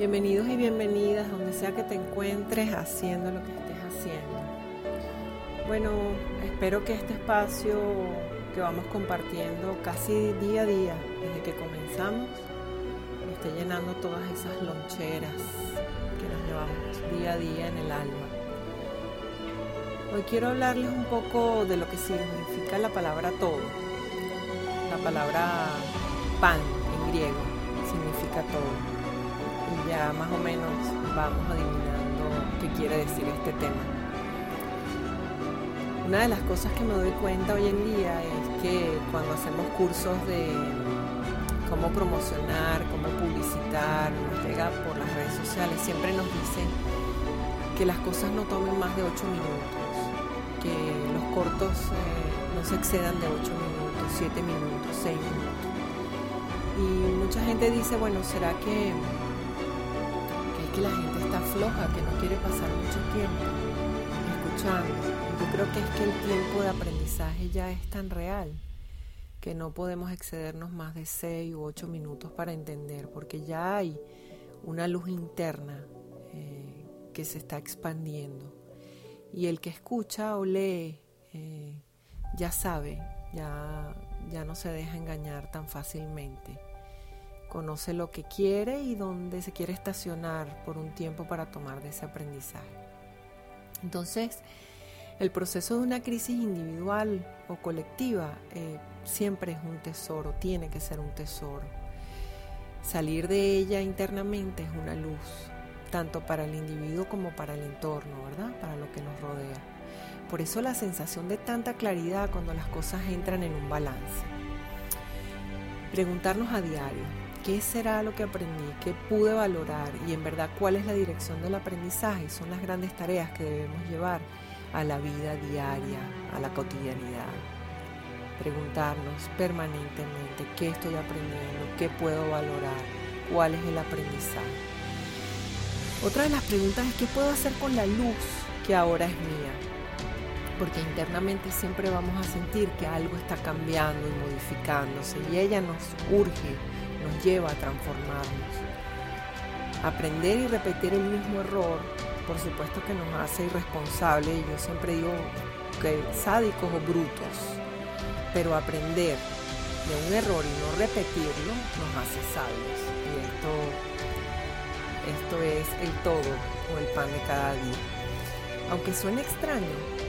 Bienvenidos y bienvenidas donde sea que te encuentres haciendo lo que estés haciendo. Bueno, espero que este espacio que vamos compartiendo casi día a día desde que comenzamos esté llenando todas esas loncheras que nos llevamos día a día en el alma. Hoy quiero hablarles un poco de lo que significa la palabra todo. La palabra pan en griego significa todo ya más o menos vamos adivinando qué quiere decir este tema. Una de las cosas que me doy cuenta hoy en día es que cuando hacemos cursos de cómo promocionar, cómo publicitar, nos llega por las redes sociales, siempre nos dicen que las cosas no tomen más de 8 minutos, que los cortos eh, no se excedan de 8 minutos, 7 minutos, 6 minutos. Y mucha gente dice, bueno, ¿será que que la gente está floja, que no quiere pasar mucho tiempo escuchando. Yo creo que es que el tiempo de aprendizaje ya es tan real que no podemos excedernos más de 6 u 8 minutos para entender, porque ya hay una luz interna eh, que se está expandiendo. Y el que escucha o lee eh, ya sabe, ya, ya no se deja engañar tan fácilmente conoce lo que quiere y dónde se quiere estacionar por un tiempo para tomar de ese aprendizaje. Entonces, el proceso de una crisis individual o colectiva eh, siempre es un tesoro, tiene que ser un tesoro. Salir de ella internamente es una luz, tanto para el individuo como para el entorno, ¿verdad? Para lo que nos rodea. Por eso la sensación de tanta claridad cuando las cosas entran en un balance. Preguntarnos a diario, ¿Qué será lo que aprendí? ¿Qué pude valorar? Y en verdad, ¿cuál es la dirección del aprendizaje? Son las grandes tareas que debemos llevar a la vida diaria, a la cotidianidad. Preguntarnos permanentemente qué estoy aprendiendo, qué puedo valorar, cuál es el aprendizaje. Otra de las preguntas es qué puedo hacer con la luz que ahora es mía. Porque internamente siempre vamos a sentir que algo está cambiando y modificándose y ella nos urge nos lleva a transformarnos. Aprender y repetir el mismo error, por supuesto que nos hace irresponsables, yo siempre digo que sádicos o brutos, pero aprender de un error y no repetirlo nos hace sabios. Y esto, esto es el todo o el pan de cada día. Aunque suene extraño,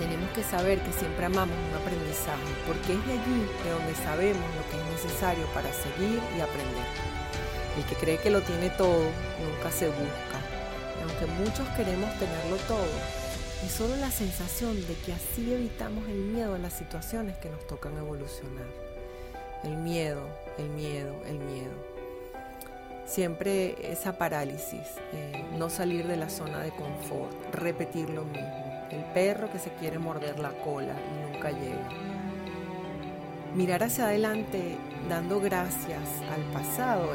tenemos que saber que siempre amamos un aprendizaje, porque es de allí de donde sabemos lo que es necesario para seguir y aprender. El que cree que lo tiene todo nunca se busca. Aunque muchos queremos tenerlo todo, es solo la sensación de que así evitamos el miedo a las situaciones que nos tocan evolucionar. El miedo, el miedo, el miedo. Siempre esa parálisis, eh, no salir de la zona de confort, repetir lo mismo el perro que se quiere morder la cola y nunca llega. Mirar hacia adelante dando gracias al pasado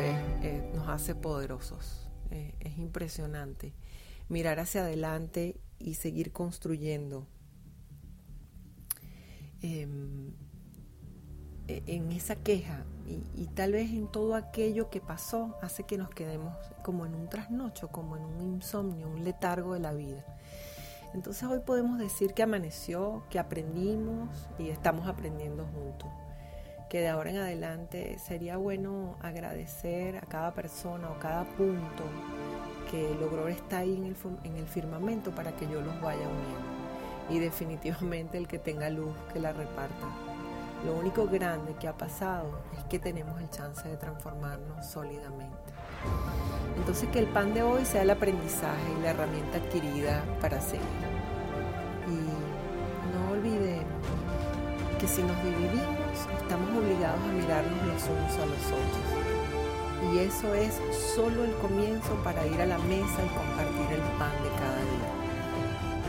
nos hace poderosos, es impresionante. Mirar hacia adelante y seguir construyendo. Em, e, en esa queja y, y, tal vez en todo aquello que pasó hace que nos quedemos como en un trasnocho, como en un insomnio, un letargo de la vida. Entonces hoy podemos decir que amaneció, que aprendimos y estamos aprendiendo juntos. Que de ahora en adelante sería bueno agradecer a cada persona o cada punto que logró estar ahí en el, en el firmamento para que yo los vaya uniendo. Y definitivamente el que tenga luz, que la reparta. Lo único grande que ha pasado es que tenemos el chance de transformarnos sólidamente. Entonces que el pan de hoy sea el aprendizaje y la herramienta adquirida para seguir. Y no olvidemos que si nos dividimos estamos obligados a mirarnos los unos a los otros. Y eso es solo el comienzo para ir a la mesa y compartir el pan de cada día.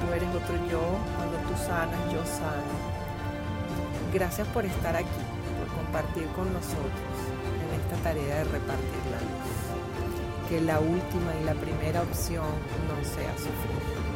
Tú eres otro yo, cuando tú sanas, yo sano. Gracias por estar aquí, por compartir con nosotros en esta tarea de repartir la luz que la última y la primera opción no sea sufrir.